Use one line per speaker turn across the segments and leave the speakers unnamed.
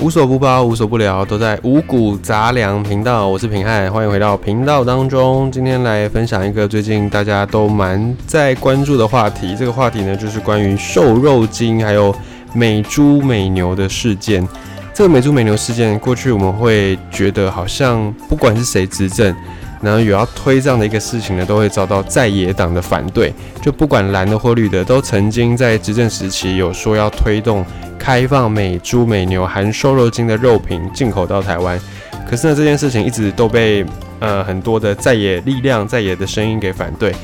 无所不包，无所不聊，都在五谷杂粮频道。我是平汉，欢迎回到频道当中。今天来分享一个最近大家都蛮在关注的话题。这个话题呢，就是关于瘦肉精还有美猪美牛的事件。这个美猪美牛事件，过去我们会觉得好像不管是谁执政。然后有要推这样的一个事情呢，都会遭到在野党的反对。就不管蓝的或绿的，都曾经在执政时期有说要推动开放美猪美牛含瘦肉精的肉品进口到台湾。可是呢，这件事情一直都被呃很多的在野力量、在野的声音给反对。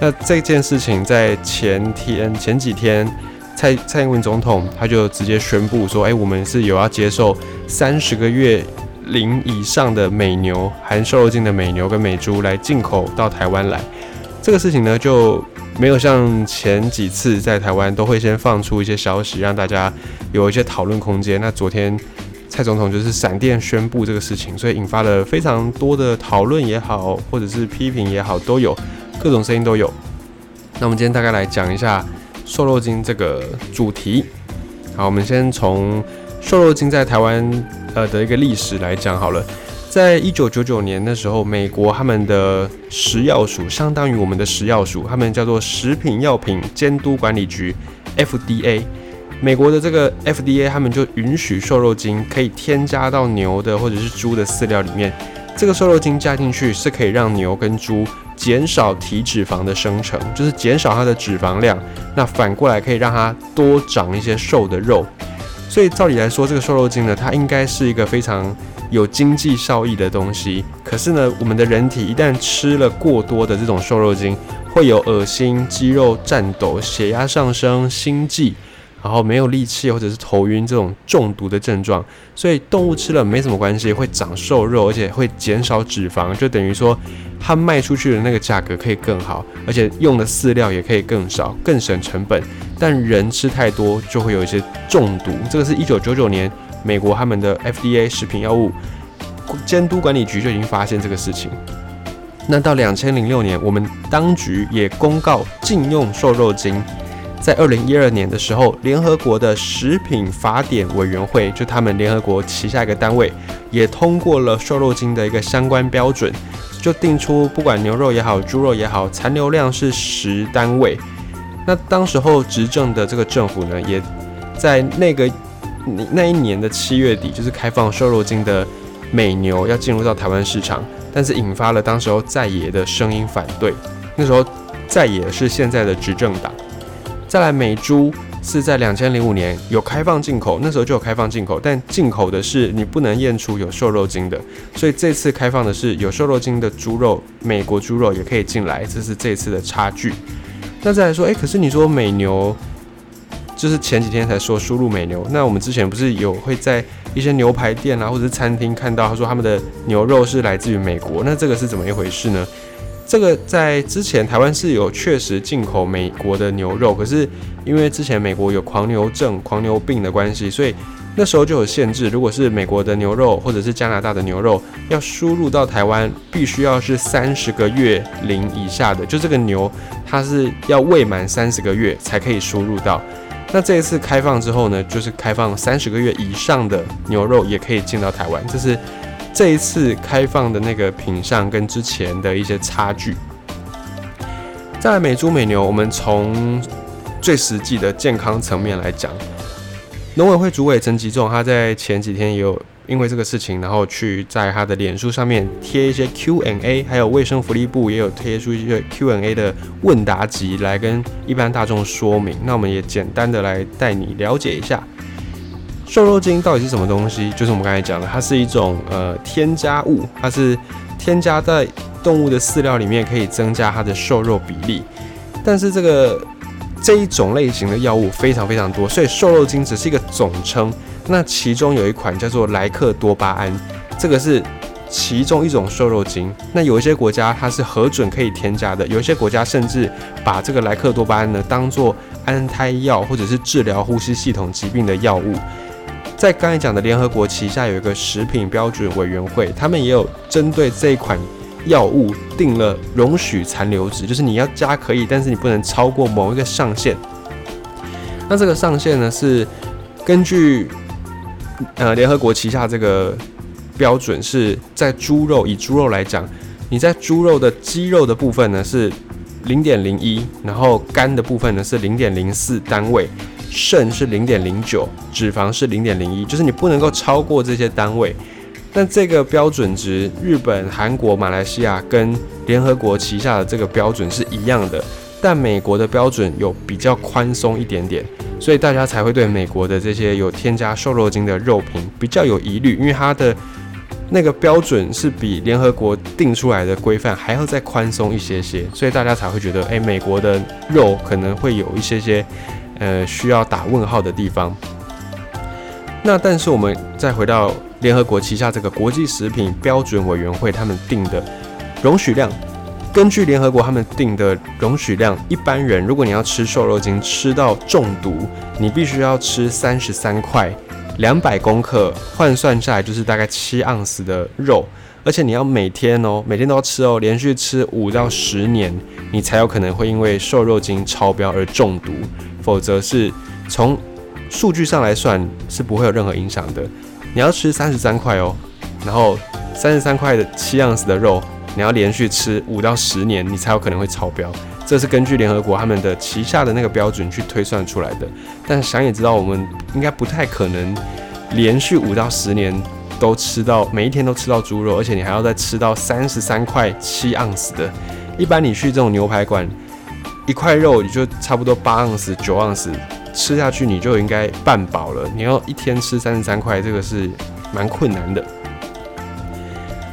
那这件事情在前天、前几天，蔡蔡英文总统他就直接宣布说：“哎，我们是有要接受三十个月。”零以上的美牛含瘦肉精的美牛跟美猪来进口到台湾来，这个事情呢就没有像前几次在台湾都会先放出一些消息让大家有一些讨论空间。那昨天蔡总统就是闪电宣布这个事情，所以引发了非常多的讨论也好，或者是批评也好，都有各种声音都有。那我们今天大概来讲一下瘦肉精这个主题。好，我们先从瘦肉精在台湾。呃的一个历史来讲好了，在一九九九年的时候，美国他们的食药署相当于我们的食药署，他们叫做食品药品监督管理局 （FDA）。美国的这个 FDA 他们就允许瘦肉精可以添加到牛的或者是猪的饲料里面。这个瘦肉精加进去是可以让牛跟猪减少体脂肪的生成，就是减少它的脂肪量。那反过来可以让它多长一些瘦的肉。所以照理来说，这个瘦肉精呢，它应该是一个非常有经济效益的东西。可是呢，我们的人体一旦吃了过多的这种瘦肉精，会有恶心、肌肉颤抖、血压上升、心悸。然后没有力气或者是头晕这种中毒的症状，所以动物吃了没什么关系，会长瘦肉，而且会减少脂肪，就等于说它卖出去的那个价格可以更好，而且用的饲料也可以更少，更省成本。但人吃太多就会有一些中毒，这个是一九九九年美国他们的 FDA 食品药物监督管理局就已经发现这个事情。那到两千零六年，我们当局也公告禁用瘦肉精。在二零一二年的时候，联合国的食品法典委员会，就他们联合国旗下一个单位，也通过了瘦肉精的一个相关标准，就定出不管牛肉也好，猪肉也好，残留量是十单位。那当时候执政的这个政府呢，也在那个那一年的七月底，就是开放瘦肉精的美牛要进入到台湾市场，但是引发了当时候在野的声音反对。那时候在野是现在的执政党。再来，美猪是在两千零五年有开放进口，那时候就有开放进口，但进口的是你不能验出有瘦肉精的，所以这次开放的是有瘦肉精的猪肉，美国猪肉也可以进来，这是这次的差距。那再来说，诶，可是你说美牛，就是前几天才说输入美牛，那我们之前不是有会在一些牛排店啊或者是餐厅看到，他说他们的牛肉是来自于美国，那这个是怎么一回事呢？这个在之前台湾是有确实进口美国的牛肉，可是因为之前美国有狂牛症、狂牛病的关系，所以那时候就有限制。如果是美国的牛肉或者是加拿大的牛肉要输入到台湾，必须要是三十个月龄以下的，就这个牛它是要未满三十个月才可以输入到。那这一次开放之后呢，就是开放三十个月以上的牛肉也可以进到台湾，这是。这一次开放的那个品相跟之前的一些差距。再来美猪美牛，我们从最实际的健康层面来讲，农委会主委陈吉仲他在前几天也有因为这个事情，然后去在他的脸书上面贴一些 Q&A，还有卫生福利部也有贴出一些 Q&A 的问答集来跟一般大众说明。那我们也简单的来带你了解一下。瘦肉精到底是什么东西？就是我们刚才讲的，它是一种呃添加物，它是添加在动物的饲料里面，可以增加它的瘦肉比例。但是这个这一种类型的药物非常非常多，所以瘦肉精只是一个总称。那其中有一款叫做莱克多巴胺，这个是其中一种瘦肉精。那有一些国家它是核准可以添加的，有一些国家甚至把这个莱克多巴胺呢当做安胎药或者是治疗呼吸系统疾病的药物。在刚才讲的联合国旗下有一个食品标准委员会，他们也有针对这一款药物定了容许残留值，就是你要加可以，但是你不能超过某一个上限。那这个上限呢是根据呃联合国旗下这个标准是在猪肉，以猪肉来讲，你在猪肉的肌肉的部分呢是零点零一，然后肝的部分呢是零点零四单位，肾是零点零九，脂肪是零点零一，就是你不能够超过这些单位。但这个标准值，日本、韩国、马来西亚跟联合国旗下的这个标准是一样的，但美国的标准有比较宽松一点点，所以大家才会对美国的这些有添加瘦肉精的肉品比较有疑虑，因为它的那个标准是比联合国定出来的规范还要再宽松一些些，所以大家才会觉得，诶，美国的肉可能会有一些些，呃，需要打问号的地方。那但是我们再回到。联合国旗下这个国际食品标准委员会，他们定的容许量，根据联合国他们定的容许量，一般人如果你要吃瘦肉精吃到中毒，你必须要吃三十三块，两百公克换算下来就是大概七盎司的肉，而且你要每天哦，每天都要吃哦，连续吃五到十年，你才有可能会因为瘦肉精超标而中毒，否则是从数据上来算是不会有任何影响的。你要吃三十三块哦，然后三十三块的七盎司的肉，你要连续吃五到十年，你才有可能会超标。这是根据联合国他们的旗下的那个标准去推算出来的。但想也知道，我们应该不太可能连续五到十年都吃到每一天都吃到猪肉，而且你还要再吃到三十三块七盎司的。一般你去这种牛排馆，一块肉你就差不多八盎司九盎司。吃下去你就应该半饱了，你要一天吃三十三块，这个是蛮困难的。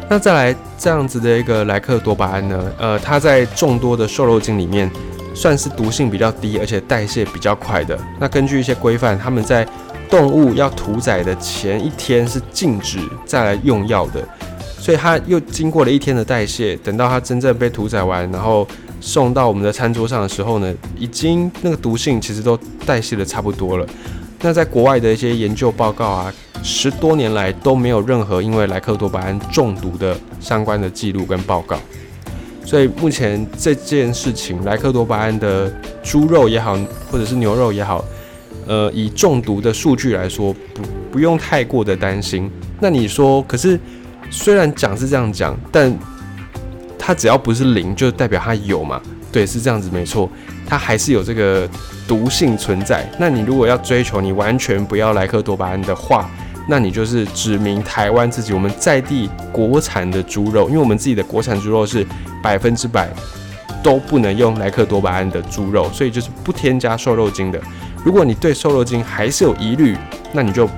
那再来这样子的一个莱克多巴胺呢？呃，它在众多的瘦肉精里面算是毒性比较低，而且代谢比较快的。那根据一些规范，他们在动物要屠宰的前一天是禁止再来用药的，所以它又经过了一天的代谢，等到它真正被屠宰完，然后。送到我们的餐桌上的时候呢，已经那个毒性其实都代谢的差不多了。那在国外的一些研究报告啊，十多年来都没有任何因为莱克多巴胺中毒的相关的记录跟报告。所以目前这件事情，莱克多巴胺的猪肉也好，或者是牛肉也好，呃，以中毒的数据来说，不不用太过的担心。那你说，可是虽然讲是这样讲，但它只要不是零，就代表它有嘛？对，是这样子，没错，它还是有这个毒性存在。那你如果要追求你完全不要莱克多巴胺的话，那你就是指明台湾自己我们在地国产的猪肉，因为我们自己的国产猪肉是百分之百都不能用莱克多巴胺的猪肉，所以就是不添加瘦肉精的。如果你对瘦肉精还是有疑虑，那你就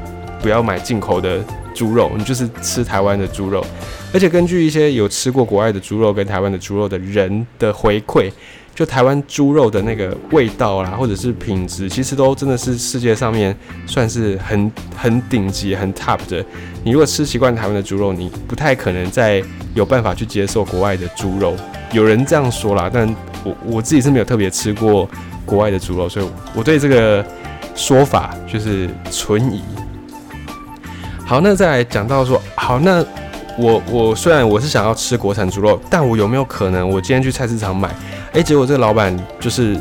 不要买进口的猪肉，你就是吃台湾的猪肉。而且根据一些有吃过国外的猪肉跟台湾的猪肉的人的回馈，就台湾猪肉的那个味道啦，或者是品质，其实都真的是世界上面算是很很顶级、很 top 的。你如果吃习惯台湾的猪肉，你不太可能再有办法去接受国外的猪肉。有人这样说啦，但我我自己是没有特别吃过国外的猪肉，所以我对这个说法就是存疑。好，那再来讲到说，好那。我我虽然我是想要吃国产猪肉，但我有没有可能我今天去菜市场买，诶，结果这个老板就是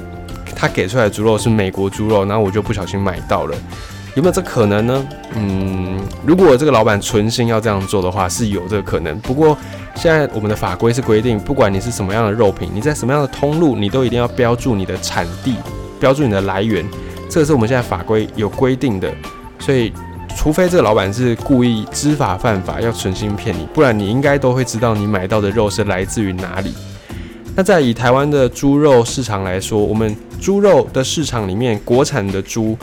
他给出来的猪肉是美国猪肉，然后我就不小心买到了，有没有这可能呢？嗯，如果这个老板存心要这样做的话，是有这个可能。不过现在我们的法规是规定，不管你是什么样的肉品，你在什么样的通路，你都一定要标注你的产地，标注你的来源，这个是我们现在法规有规定的，所以。除非这个老板是故意知法犯法，要存心骗你，不然你应该都会知道你买到的肉是来自于哪里。那在以台湾的猪肉市场来说，我们猪肉的市场里面，国产的猪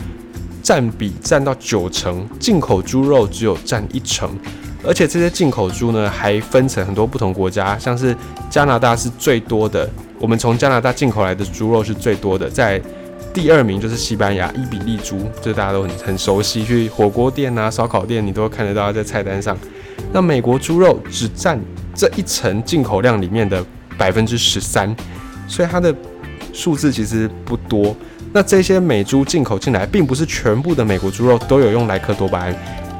占比占到九成，进口猪肉只有占一成，而且这些进口猪呢还分成很多不同国家，像是加拿大是最多的，我们从加拿大进口来的猪肉是最多的，在。第二名就是西班牙伊比利猪，这大家都很很熟悉，去火锅店啊、烧烤店，你都会看得到在菜单上。那美国猪肉只占这一层进口量里面的百分之十三，所以它的数字其实不多。那这些美猪进口进来，并不是全部的美国猪肉都有用莱克多巴胺，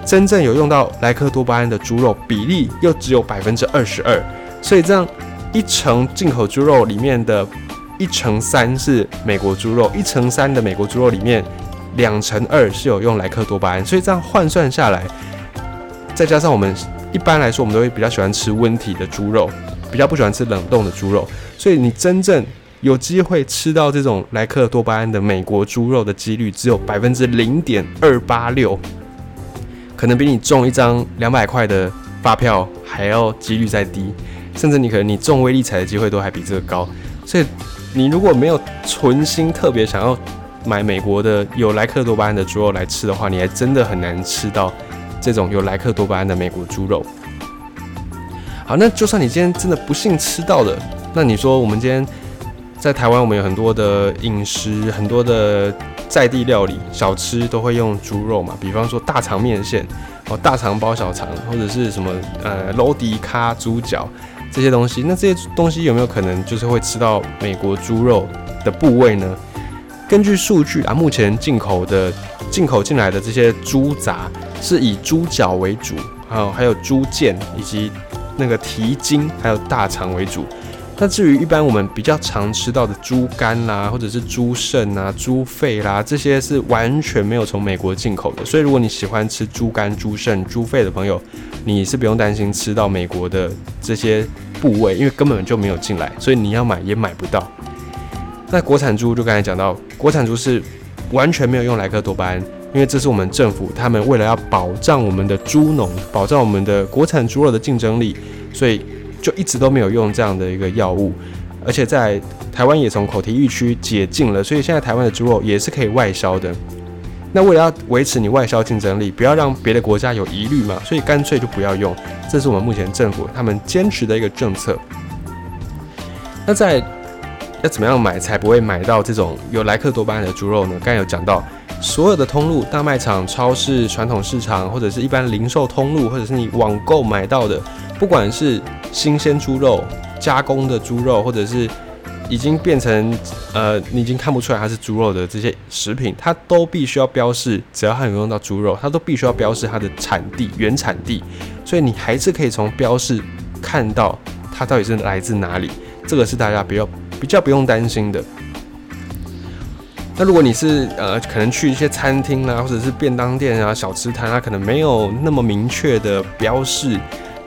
真正有用到莱克多巴胺的猪肉比例又只有百分之二十二，所以这样一层进口猪肉里面的。一乘三是美国猪肉，一乘三的美国猪肉里面两乘二是有用莱克多巴胺，所以这样换算下来，再加上我们一般来说我们都会比较喜欢吃温体的猪肉，比较不喜欢吃冷冻的猪肉，所以你真正有机会吃到这种莱克多巴胺的美国猪肉的几率只有百分之零点二八六，可能比你中一张两百块的发票还要几率再低。甚至你可能你中威力彩的机会都还比这个高，所以你如果没有存心特别想要买美国的有莱克多巴胺的猪肉来吃的话，你还真的很难吃到这种有莱克多巴胺的美国猪肉。好，那就算你今天真的不幸吃到的，那你说我们今天在台湾，我们有很多的饮食，很多的在地料理小吃都会用猪肉嘛，比方说大肠面线哦，大肠包小肠，或者是什么呃楼迪卡猪脚。这些东西，那这些东西有没有可能就是会吃到美国猪肉的部位呢？根据数据啊，目前进口的进口进来的这些猪杂是以猪脚为主，还有还有猪腱以及那个蹄筋，还有大肠为主。那至于一般我们比较常吃到的猪肝啦，或者是猪肾啊、猪肺啦，这些是完全没有从美国进口的。所以如果你喜欢吃猪肝、猪肾、猪肺的朋友，你是不用担心吃到美国的这些部位，因为根本就没有进来，所以你要买也买不到。那国产猪就刚才讲到，国产猪是完全没有用莱克多巴胺，因为这是我们政府他们为了要保障我们的猪农，保障我们的国产猪肉的竞争力，所以。就一直都没有用这样的一个药物，而且在台湾也从口蹄疫区解禁了，所以现在台湾的猪肉也是可以外销的。那为了要维持你外销竞争力，不要让别的国家有疑虑嘛，所以干脆就不要用。这是我们目前政府他们坚持的一个政策。那在要怎么样买才不会买到这种有莱克多巴胺的猪肉呢？刚才有讲到，所有的通路、大卖场、超市、传统市场，或者是一般零售通路，或者是你网购买到的，不管是新鲜猪肉、加工的猪肉，或者是已经变成呃，你已经看不出来它是猪肉的这些食品，它都必须要标示，只要它有用到猪肉，它都必须要标示它的产地、原产地。所以你还是可以从标示看到它到底是来自哪里，这个是大家比较比较不用担心的。那如果你是呃，可能去一些餐厅啦，或者是便当店啊、小吃摊，它可能没有那么明确的标示。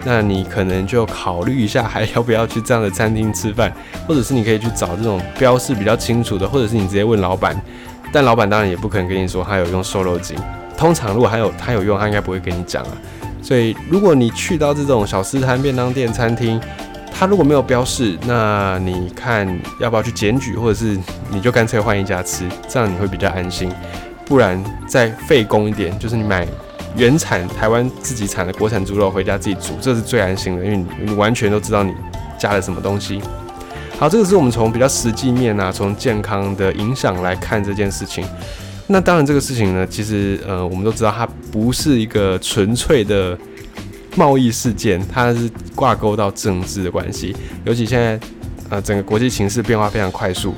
那你可能就考虑一下，还要不要去这样的餐厅吃饭，或者是你可以去找这种标示比较清楚的，或者是你直接问老板。但老板当然也不可能跟你说他有用瘦肉精。通常如果还有他有用，他应该不会跟你讲啊。所以如果你去到这种小吃摊、便当店、餐厅，他如果没有标示，那你看要不要去检举，或者是你就干脆换一家吃，这样你会比较安心。不然再费工一点，就是你买。原产台湾自己产的国产猪肉回家自己煮，这是最安心的，因为你完全都知道你加了什么东西。好，这个是我们从比较实际面啊，从健康的影响来看这件事情。那当然，这个事情呢，其实呃，我们都知道它不是一个纯粹的贸易事件，它是挂钩到政治的关系。尤其现在呃，整个国际形势变化非常快速。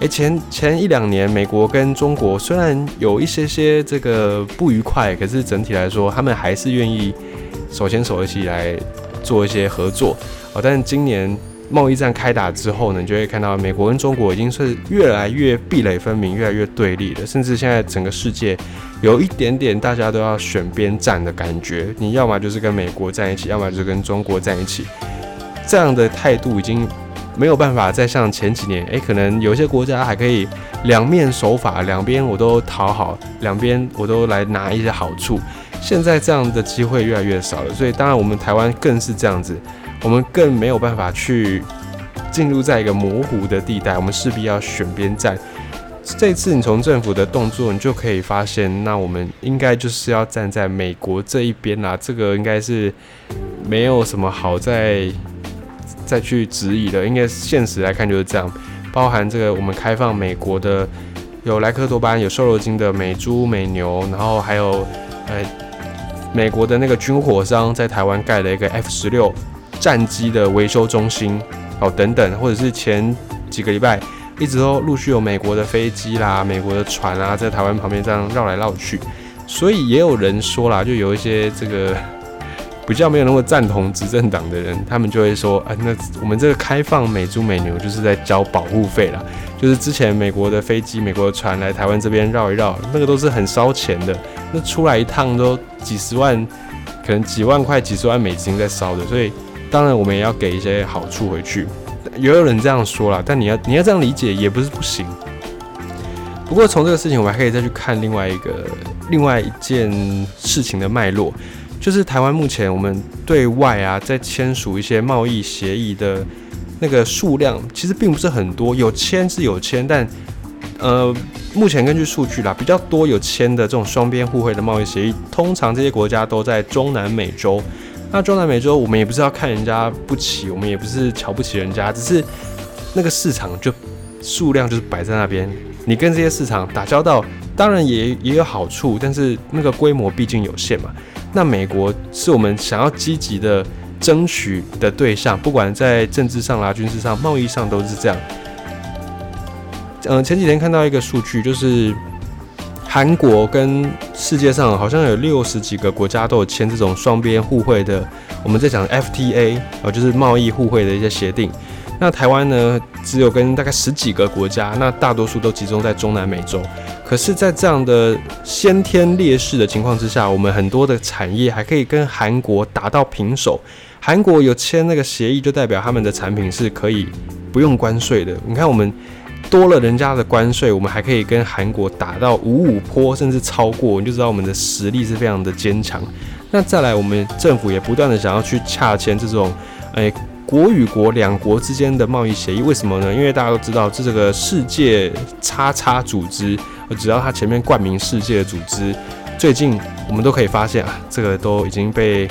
诶，前前一两年，美国跟中国虽然有一些些这个不愉快，可是整体来说，他们还是愿意手牵手一起来做一些合作哦。但今年贸易战开打之后呢，你就会看到美国跟中国已经是越来越壁垒分明，越来越对立了，甚至现在整个世界有一点点大家都要选边站的感觉。你要么就是跟美国在一起，要么就是跟中国在一起，这样的态度已经。没有办法再像前几年，诶，可能有些国家还可以两面手法，两边我都讨好，两边我都来拿一些好处。现在这样的机会越来越少了，所以当然我们台湾更是这样子，我们更没有办法去进入在一个模糊的地带，我们势必要选边站。这次你从政府的动作，你就可以发现，那我们应该就是要站在美国这一边啦。这个应该是没有什么好再。再去质疑的，应该现实来看就是这样。包含这个，我们开放美国的有莱克多巴胺、有瘦肉精的美猪、美牛，然后还有呃美国的那个军火商在台湾盖了一个 F 十六战机的维修中心哦等等，或者是前几个礼拜一直都陆续有美国的飞机啦、美国的船啊在台湾旁边这样绕来绕去。所以也有人说啦，就有一些这个 比较没有那么赞同执政党的人，他们就会说，啊，那我们这个开放美猪美牛就是在交保护费啦，就是之前美国的飞机、美国的船来台湾这边绕一绕，那个都是很烧钱的，那出来一趟都几十万，可能几万块、几十万美金在烧的，所以当然我们也要给一些好处回去。也有人这样说了，但你要你要这样理解也不是不行。不过从这个事情，我们还可以再去看另外一个另外一件事情的脉络。就是台湾目前我们对外啊，在签署一些贸易协议的那个数量，其实并不是很多。有签是有签，但呃，目前根据数据啦，比较多有签的这种双边互惠的贸易协议，通常这些国家都在中南美洲。那中南美洲，我们也不是要看人家不起，我们也不是瞧不起人家，只是那个市场就数量就是摆在那边。你跟这些市场打交道，当然也也有好处，但是那个规模毕竟有限嘛。那美国是我们想要积极的争取的对象，不管在政治上啦、军事上、贸易上都是这样。嗯，前几天看到一个数据，就是韩国跟世界上好像有六十几个国家都有签这种双边互惠的，我们在讲 FTA 啊，就是贸易互惠的一些协定。那台湾呢，只有跟大概十几个国家，那大多数都集中在中南美洲。可是，在这样的先天劣势的情况之下，我们很多的产业还可以跟韩国打到平手。韩国有签那个协议，就代表他们的产品是可以不用关税的。你看，我们多了人家的关税，我们还可以跟韩国打到五五坡，甚至超过，你就知道我们的实力是非常的坚强。那再来，我们政府也不断的想要去洽签这种，诶。国与国两国之间的贸易协议，为什么呢？因为大家都知道，这这个世界叉叉组织，只要它前面冠名世界的组织，最近我们都可以发现啊，这个都已经被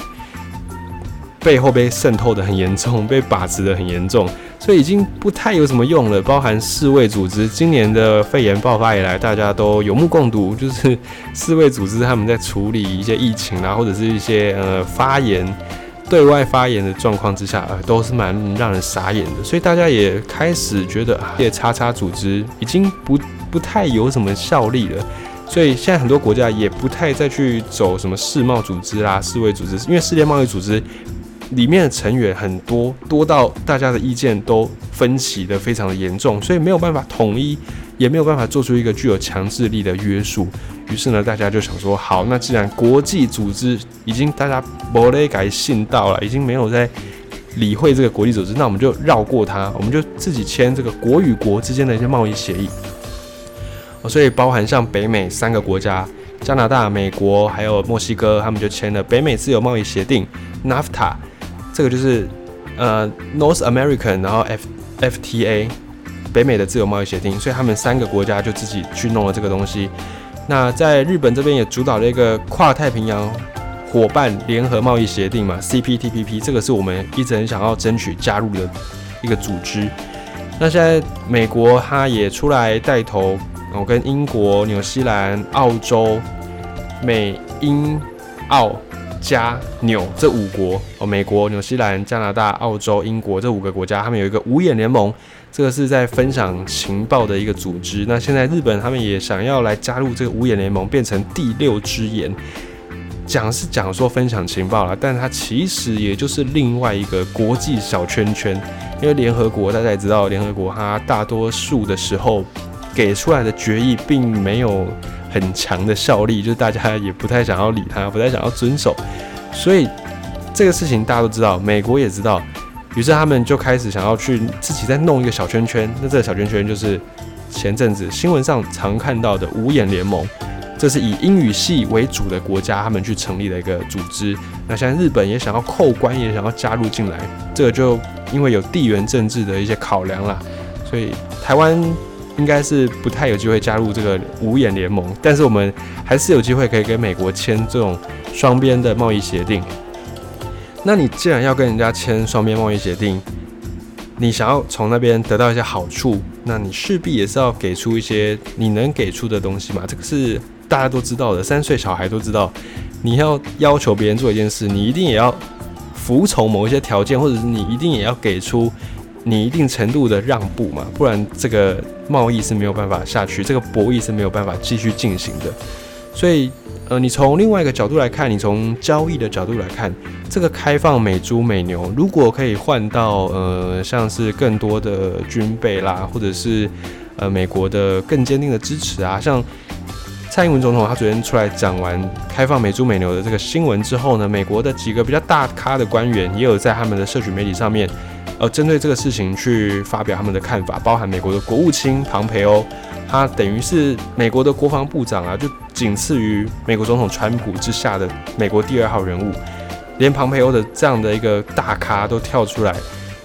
背后被渗透的很严重，被把持的很严重，所以已经不太有什么用了。包含世卫组织，今年的肺炎爆发以来，大家都有目共睹，就是世卫组织他们在处理一些疫情啊，或者是一些呃发言。对外发言的状况之下，呃，都是蛮让人傻眼的，所以大家也开始觉得啊，这叉叉组织已经不不太有什么效力了，所以现在很多国家也不太再去走什么世贸组织啦、世卫组织，因为世界贸易组织里面的成员很多，多到大家的意见都分歧的非常的严重，所以没有办法统一。也没有办法做出一个具有强制力的约束，于是呢，大家就想说，好，那既然国际组织已经大家不勒改信到了，已经没有在理会这个国际组织，那我们就绕过它，我们就自己签这个国与国之间的一些贸易协议。所以包含像北美三个国家，加拿大、美国还有墨西哥，他们就签了北美自由贸易协定 （NAFTA），这个就是呃 North American，然后 F FTA。北美的自由贸易协定，所以他们三个国家就自己去弄了这个东西。那在日本这边也主导了一个跨太平洋伙伴联合贸易协定嘛，CPTPP，这个是我们一直很想要争取加入的一个组织。那现在美国它也出来带头，我跟英国、纽西兰、澳洲、美英澳加纽这五国哦，美国、纽西兰、加拿大、澳洲、英国这五个国家，他们有一个五眼联盟。这个是在分享情报的一个组织。那现在日本他们也想要来加入这个五眼联盟，变成第六只眼。讲是讲说分享情报了，但它其实也就是另外一个国际小圈圈。因为联合国大家也知道，联合国它大多数的时候给出来的决议并没有很强的效力，就是大家也不太想要理他，不太想要遵守。所以这个事情大家都知道，美国也知道。于是他们就开始想要去自己再弄一个小圈圈，那这个小圈圈就是前阵子新闻上常看到的五眼联盟，这是以英语系为主的国家他们去成立的一个组织。那现在日本也想要扣关，也想要加入进来，这个就因为有地缘政治的一些考量啦，所以台湾应该是不太有机会加入这个五眼联盟，但是我们还是有机会可以跟美国签这种双边的贸易协定。那你既然要跟人家签双边贸易协定，你想要从那边得到一些好处，那你势必也是要给出一些你能给出的东西嘛。这个是大家都知道的，三岁小孩都知道。你要要求别人做一件事，你一定也要服从某一些条件，或者是你一定也要给出你一定程度的让步嘛，不然这个贸易是没有办法下去，这个博弈是没有办法继续进行的。所以，呃，你从另外一个角度来看，你从交易的角度来看，这个开放美猪美牛，如果可以换到呃，像是更多的军备啦，或者是呃美国的更坚定的支持啊，像蔡英文总统他昨天出来讲完开放美猪美牛的这个新闻之后呢，美国的几个比较大咖的官员也有在他们的社群媒体上面，呃，针对这个事情去发表他们的看法，包含美国的国务卿庞培欧。他等于是美国的国防部长啊，就仅次于美国总统川普之下的美国第二号人物，连庞培欧的这样的一个大咖都跳出来，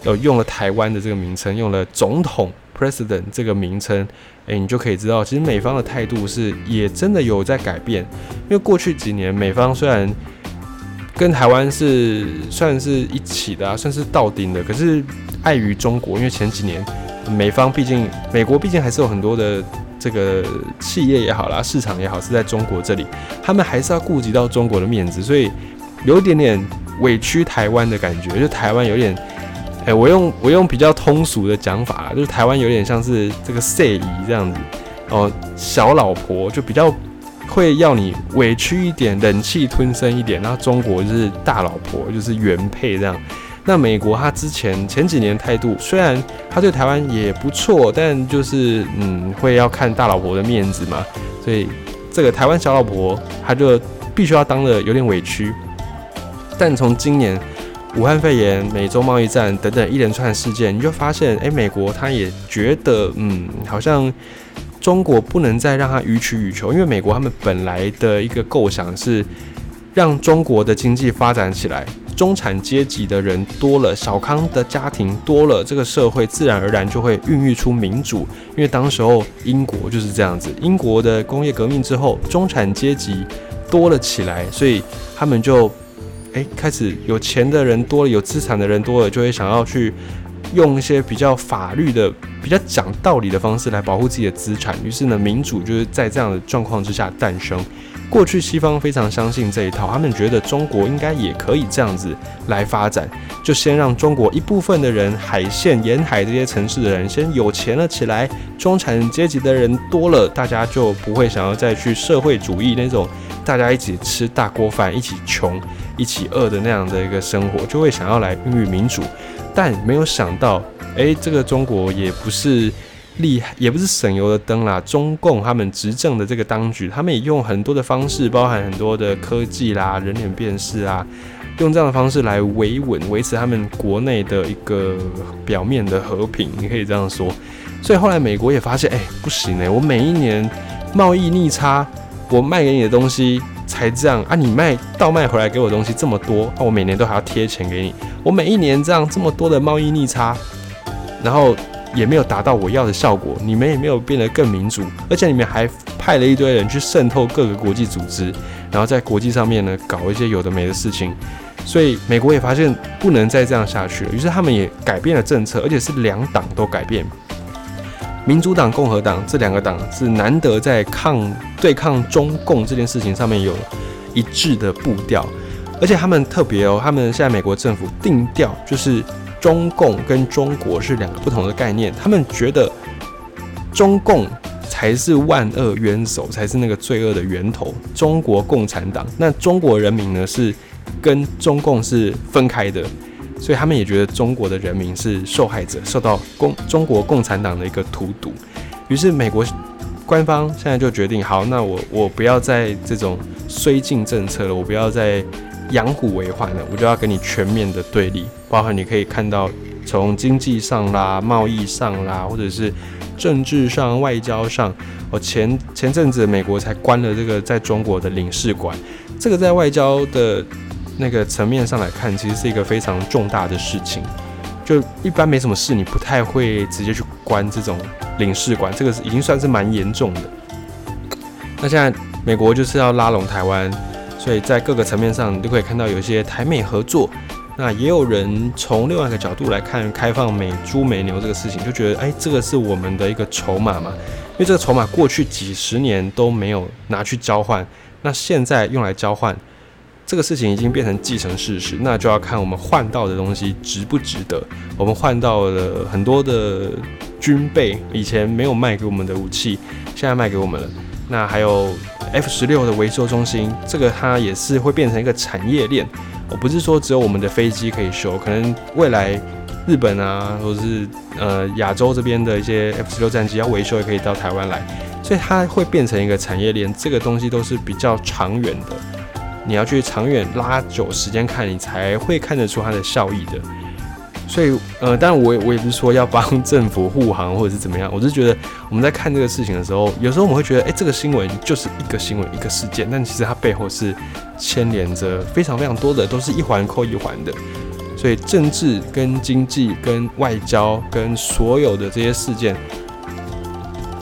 呃用了台湾的这个名称，用了总统 （president） 这个名称，诶，你就可以知道，其实美方的态度是也真的有在改变。因为过去几年，美方虽然跟台湾是算是一起的啊，算是到顶的，可是碍于中国，因为前几年。美方毕竟，美国毕竟还是有很多的这个企业也好啦，市场也好是在中国这里，他们还是要顾及到中国的面子，所以有一点点委屈台湾的感觉，就台湾有点，哎，我用我用比较通俗的讲法，就是台湾有点像是这个色姨这样子，哦，小老婆就比较会要你委屈一点，忍气吞声一点，然后中国就是大老婆，就是原配这样。那美国他之前前几年态度，虽然他对台湾也不错，但就是嗯，会要看大老婆的面子嘛，所以这个台湾小老婆他就必须要当的有点委屈。但从今年武汉肺炎、美洲贸易战等等一连串事件，你就发现，哎，美国他也觉得，嗯，好像中国不能再让他予取予求，因为美国他们本来的一个构想是让中国的经济发展起来。中产阶级的人多了，小康的家庭多了，这个社会自然而然就会孕育出民主。因为当时候英国就是这样子，英国的工业革命之后，中产阶级多了起来，所以他们就诶开始有钱的人多了，有资产的人多了，就会想要去用一些比较法律的、比较讲道理的方式来保护自己的资产。于是呢，民主就是在这样的状况之下诞生。过去西方非常相信这一套，他们觉得中国应该也可以这样子来发展，就先让中国一部分的人，海线沿海这些城市的人先有钱了起来，中产阶级的人多了，大家就不会想要再去社会主义那种大家一起吃大锅饭、一起穷、一起饿的那样的一个生活，就会想要来孕育民主。但没有想到，诶，这个中国也不是。厉害也不是省油的灯啦，中共他们执政的这个当局，他们也用很多的方式，包含很多的科技啦、人脸辨识啊，用这样的方式来维稳、维持他们国内的一个表面的和平，你可以这样说。所以后来美国也发现，哎，不行哎，我每一年贸易逆差，我卖给你的东西才这样啊，你卖倒卖回来给我东西这么多，那我每年都还要贴钱给你，我每一年这样这么多的贸易逆差，然后。也没有达到我要的效果，你们也没有变得更民主，而且你们还派了一堆人去渗透各个国际组织，然后在国际上面呢搞一些有的没的事情，所以美国也发现不能再这样下去了，于是他们也改变了政策，而且是两党都改变，民主党、共和党这两个党是难得在抗对抗中共这件事情上面有一致的步调，而且他们特别哦，他们现在美国政府定调就是。中共跟中国是两个不同的概念，他们觉得中共才是万恶元首，才是那个罪恶的源头。中国共产党，那中国人民呢是跟中共是分开的，所以他们也觉得中国的人民是受害者，受到共中国共产党的一个荼毒。于是美国官方现在就决定，好，那我我不要再这种绥靖政策了，我不要再。养虎为患了，我就要跟你全面的对立，包含你可以看到从经济上啦、贸易上啦，或者是政治上、外交上。我前前阵子美国才关了这个在中国的领事馆，这个在外交的那个层面上来看，其实是一个非常重大的事情。就一般没什么事，你不太会直接去关这种领事馆，这个是已经算是蛮严重的。那现在美国就是要拉拢台湾。所以在各个层面上，你都可以看到有一些台美合作。那也有人从另外一个角度来看开放美猪美牛这个事情，就觉得，哎，这个是我们的一个筹码嘛。因为这个筹码过去几十年都没有拿去交换，那现在用来交换，这个事情已经变成既成事实。那就要看我们换到的东西值不值得。我们换到了很多的军备，以前没有卖给我们的武器，现在卖给我们了。那还有 F 十六的维修中心，这个它也是会变成一个产业链。我不是说只有我们的飞机可以修，可能未来日本啊，或者是呃亚洲这边的一些 F 十六战机要维修，也可以到台湾来。所以它会变成一个产业链，这个东西都是比较长远的。你要去长远拉久时间看，你才会看得出它的效益的。所以，呃，当然我也我也不是说要帮政府护航或者是怎么样，我是觉得我们在看这个事情的时候，有时候我们会觉得，哎，这个新闻就是一个新闻一个事件，但其实它背后是牵连着非常非常多的，都是一环扣一环的。所以，政治跟经济跟外交跟所有的这些事件，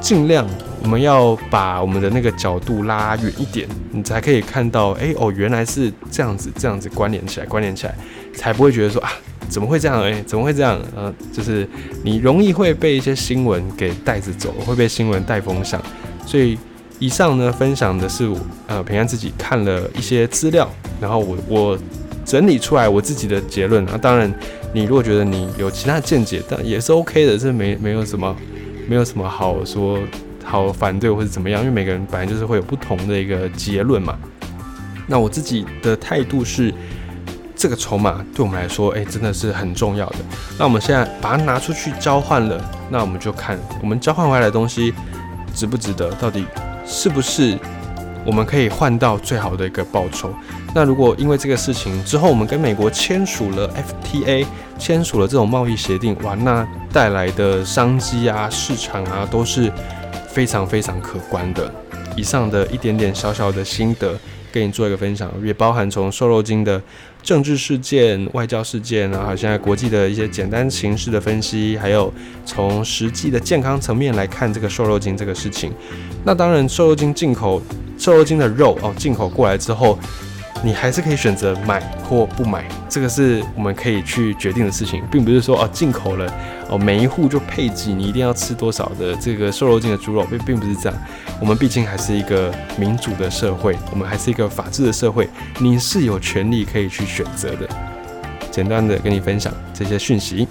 尽量。我们要把我们的那个角度拉远一点，你才可以看到，哎哦，原来是这样子，这样子关联起来，关联起来，才不会觉得说啊，怎么会这样？哎，怎么会这样？呃，就是你容易会被一些新闻给带着走，会被新闻带风向。所以以上呢，分享的是呃平安自己看了一些资料，然后我我整理出来我自己的结论啊。当然，你如果觉得你有其他见解，但也是 OK 的，这没没有什么，没有什么好说。好反对或者怎么样？因为每个人本来就是会有不同的一个结论嘛。那我自己的态度是，这个筹码对我们来说，哎，真的是很重要的。那我们现在把它拿出去交换了，那我们就看我们交换回来的东西值不值得，到底是不是我们可以换到最好的一个报酬。那如果因为这个事情之后，我们跟美国签署了 FTA，签署了这种贸易协定，哇，那带来的商机啊、市场啊，都是。非常非常可观的，以上的一点点小小的心得，跟你做一个分享，也包含从瘦肉精的政治事件、外交事件，然后现在国际的一些简单形式的分析，还有从实际的健康层面来看这个瘦肉精这个事情。那当然，瘦肉精进口瘦肉精的肉哦，进口过来之后。你还是可以选择买或不买，这个是我们可以去决定的事情，并不是说哦进口了哦每一户就配给你一定要吃多少的这个瘦肉精的猪肉，并并不是这样。我们毕竟还是一个民主的社会，我们还是一个法治的社会，你是有权利可以去选择的。简单的跟你分享这些讯息。